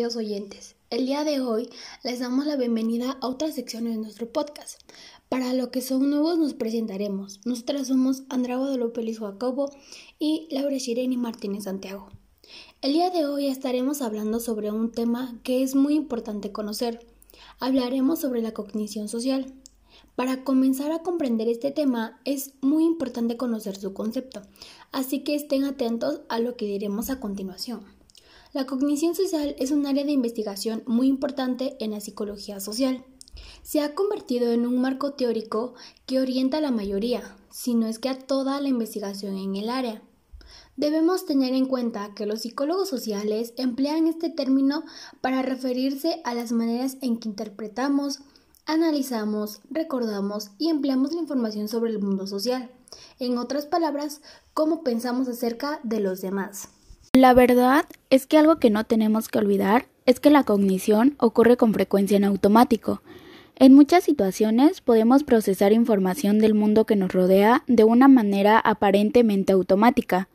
Queridos oyentes. El día de hoy les damos la bienvenida a otra sección de nuestro podcast. Para los que son nuevos nos presentaremos. Nosotras somos Andrea Guadalupe Luis Jacobo y Laura Shireni Martínez Santiago. El día de hoy estaremos hablando sobre un tema que es muy importante conocer. Hablaremos sobre la cognición social. Para comenzar a comprender este tema es muy importante conocer su concepto, así que estén atentos a lo que diremos a continuación. La cognición social es un área de investigación muy importante en la psicología social. Se ha convertido en un marco teórico que orienta a la mayoría, si no es que a toda la investigación en el área. Debemos tener en cuenta que los psicólogos sociales emplean este término para referirse a las maneras en que interpretamos, analizamos, recordamos y empleamos la información sobre el mundo social. En otras palabras, cómo pensamos acerca de los demás. La verdad es que algo que no tenemos que olvidar es que la cognición ocurre con frecuencia en automático. En muchas situaciones podemos procesar información del mundo que nos rodea de una manera aparentemente automática,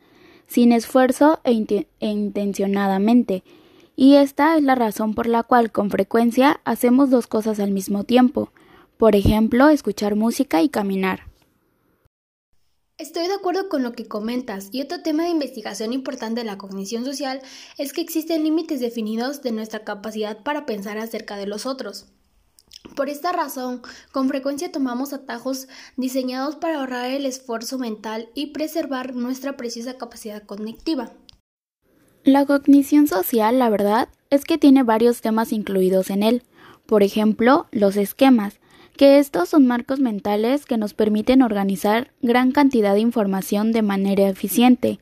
sin esfuerzo e, e, intencionadamente, y esta es la razón por la cual con frecuencia hacemos dos cosas al mismo tiempo, por ejemplo, escuchar música y caminar. Estoy de acuerdo con lo que comentas y otro tema de investigación importante de la cognición social es que existen límites definidos de nuestra capacidad para pensar acerca de los otros. Por esta razón, con frecuencia tomamos atajos diseñados para ahorrar el esfuerzo mental y preservar nuestra preciosa capacidad cognitiva. La cognición social, la verdad, es que tiene varios temas incluidos en él. Por ejemplo, los esquemas, que estos son marcos mentales que nos permiten organizar gran cantidad de información de manera eficiente.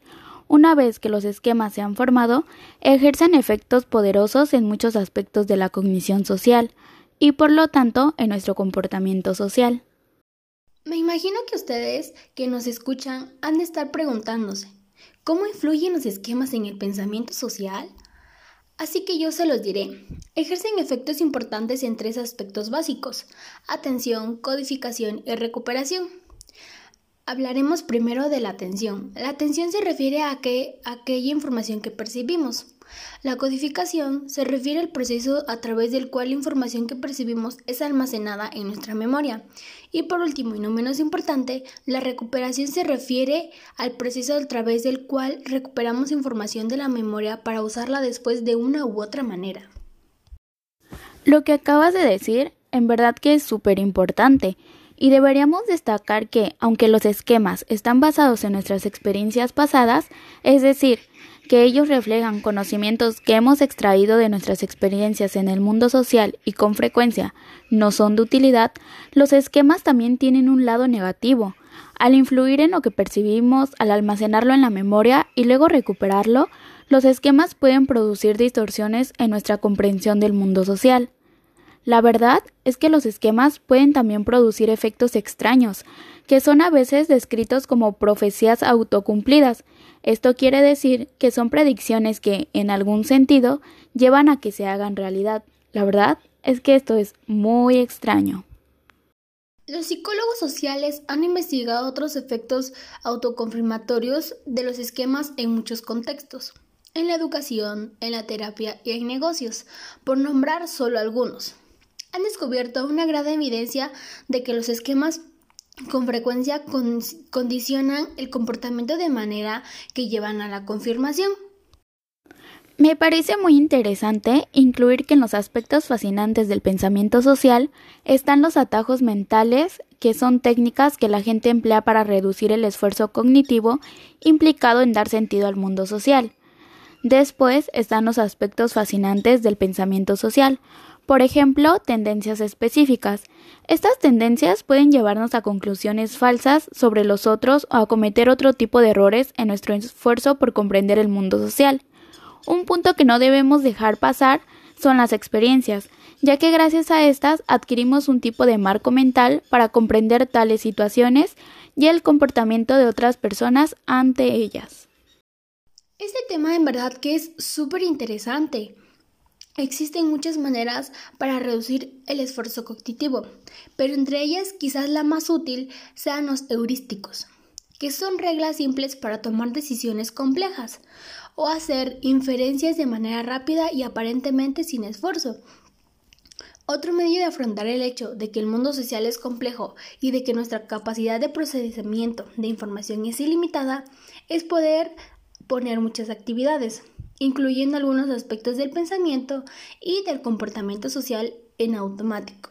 Una vez que los esquemas se han formado, ejercen efectos poderosos en muchos aspectos de la cognición social y por lo tanto en nuestro comportamiento social. Me imagino que ustedes que nos escuchan han de estar preguntándose, ¿cómo influyen los esquemas en el pensamiento social? Así que yo se los diré. Ejercen efectos importantes en tres aspectos básicos, atención, codificación y recuperación. Hablaremos primero de la atención. La atención se refiere a, a aquella información que percibimos. La codificación se refiere al proceso a través del cual la información que percibimos es almacenada en nuestra memoria. Y por último y no menos importante, la recuperación se refiere al proceso a través del cual recuperamos información de la memoria para usarla después de una u otra manera. Lo que acabas de decir, en verdad que es súper importante. Y deberíamos destacar que, aunque los esquemas están basados en nuestras experiencias pasadas, es decir, que ellos reflejan conocimientos que hemos extraído de nuestras experiencias en el mundo social y con frecuencia no son de utilidad, los esquemas también tienen un lado negativo. Al influir en lo que percibimos, al almacenarlo en la memoria y luego recuperarlo, los esquemas pueden producir distorsiones en nuestra comprensión del mundo social. La verdad es que los esquemas pueden también producir efectos extraños, que son a veces descritos como profecías autocumplidas. Esto quiere decir que son predicciones que, en algún sentido, llevan a que se hagan realidad. La verdad es que esto es muy extraño. Los psicólogos sociales han investigado otros efectos autoconfirmatorios de los esquemas en muchos contextos, en la educación, en la terapia y en negocios, por nombrar solo algunos han descubierto una gran evidencia de que los esquemas con frecuencia condicionan el comportamiento de manera que llevan a la confirmación. Me parece muy interesante incluir que en los aspectos fascinantes del pensamiento social están los atajos mentales, que son técnicas que la gente emplea para reducir el esfuerzo cognitivo implicado en dar sentido al mundo social. Después están los aspectos fascinantes del pensamiento social, por ejemplo, tendencias específicas. Estas tendencias pueden llevarnos a conclusiones falsas sobre los otros o a cometer otro tipo de errores en nuestro esfuerzo por comprender el mundo social. Un punto que no debemos dejar pasar son las experiencias, ya que gracias a estas adquirimos un tipo de marco mental para comprender tales situaciones y el comportamiento de otras personas ante ellas. Este tema en verdad que es súper interesante. Existen muchas maneras para reducir el esfuerzo cognitivo, pero entre ellas quizás la más útil sean los heurísticos, que son reglas simples para tomar decisiones complejas. o hacer inferencias de manera rápida y aparentemente sin esfuerzo. Otro medio de afrontar el hecho de que el mundo social es complejo y de que nuestra capacidad de procesamiento de información es ilimitada es poder poner muchas actividades, incluyendo algunos aspectos del pensamiento y del comportamiento social en automático.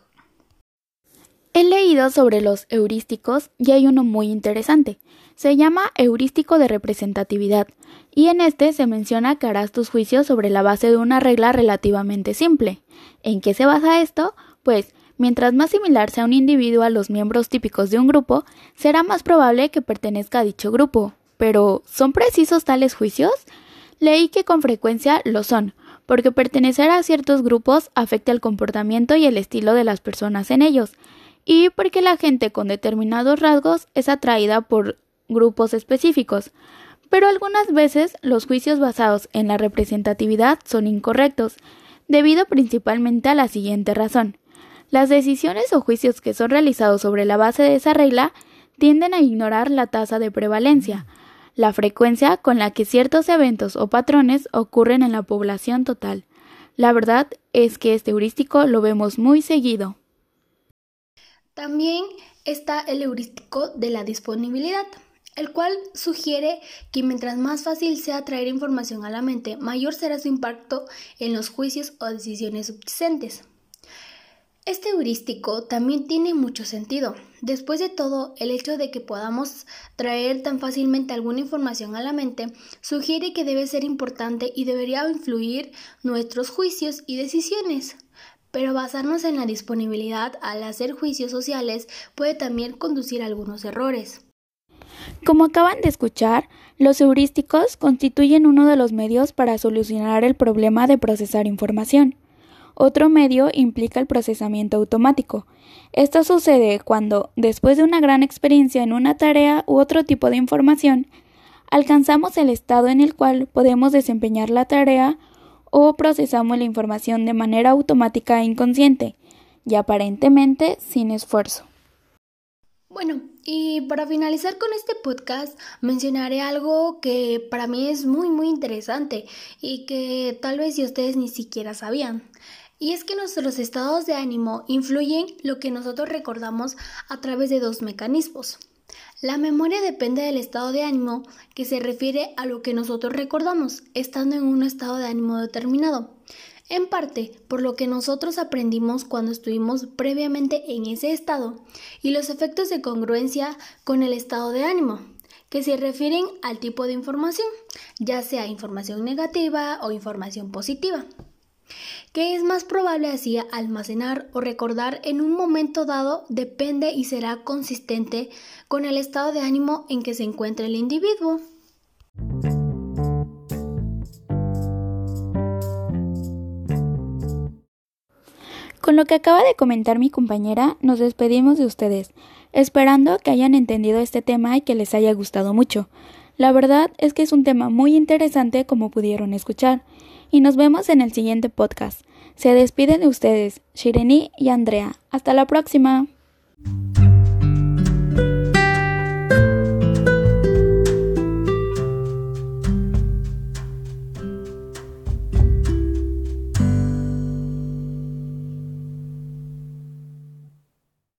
He leído sobre los heurísticos y hay uno muy interesante. Se llama heurístico de representatividad y en este se menciona que harás tus juicios sobre la base de una regla relativamente simple. ¿En qué se basa esto? Pues mientras más similar sea un individuo a los miembros típicos de un grupo, será más probable que pertenezca a dicho grupo. Pero, ¿son precisos tales juicios? Leí que con frecuencia lo son, porque pertenecer a ciertos grupos afecta el comportamiento y el estilo de las personas en ellos, y porque la gente con determinados rasgos es atraída por grupos específicos. Pero algunas veces los juicios basados en la representatividad son incorrectos, debido principalmente a la siguiente razón. Las decisiones o juicios que son realizados sobre la base de esa regla tienden a ignorar la tasa de prevalencia, la frecuencia con la que ciertos eventos o patrones ocurren en la población total. La verdad es que este heurístico lo vemos muy seguido. También está el heurístico de la disponibilidad, el cual sugiere que mientras más fácil sea traer información a la mente, mayor será su impacto en los juicios o decisiones subyacentes. Este heurístico también tiene mucho sentido. Después de todo, el hecho de que podamos traer tan fácilmente alguna información a la mente sugiere que debe ser importante y debería influir nuestros juicios y decisiones. Pero basarnos en la disponibilidad al hacer juicios sociales puede también conducir a algunos errores. Como acaban de escuchar, los heurísticos constituyen uno de los medios para solucionar el problema de procesar información. Otro medio implica el procesamiento automático. Esto sucede cuando, después de una gran experiencia en una tarea u otro tipo de información, alcanzamos el estado en el cual podemos desempeñar la tarea o procesamos la información de manera automática e inconsciente, y aparentemente sin esfuerzo. Bueno, y para finalizar con este podcast, mencionaré algo que para mí es muy muy interesante y que tal vez si ustedes ni siquiera sabían. Y es que nuestros estados de ánimo influyen lo que nosotros recordamos a través de dos mecanismos. La memoria depende del estado de ánimo que se refiere a lo que nosotros recordamos estando en un estado de ánimo determinado, en parte por lo que nosotros aprendimos cuando estuvimos previamente en ese estado y los efectos de congruencia con el estado de ánimo, que se refieren al tipo de información, ya sea información negativa o información positiva que es más probable así almacenar o recordar en un momento dado depende y será consistente con el estado de ánimo en que se encuentra el individuo. Con lo que acaba de comentar mi compañera, nos despedimos de ustedes, esperando que hayan entendido este tema y que les haya gustado mucho. La verdad es que es un tema muy interesante como pudieron escuchar y nos vemos en el siguiente podcast. Se despiden de ustedes, Shireni y Andrea. Hasta la próxima.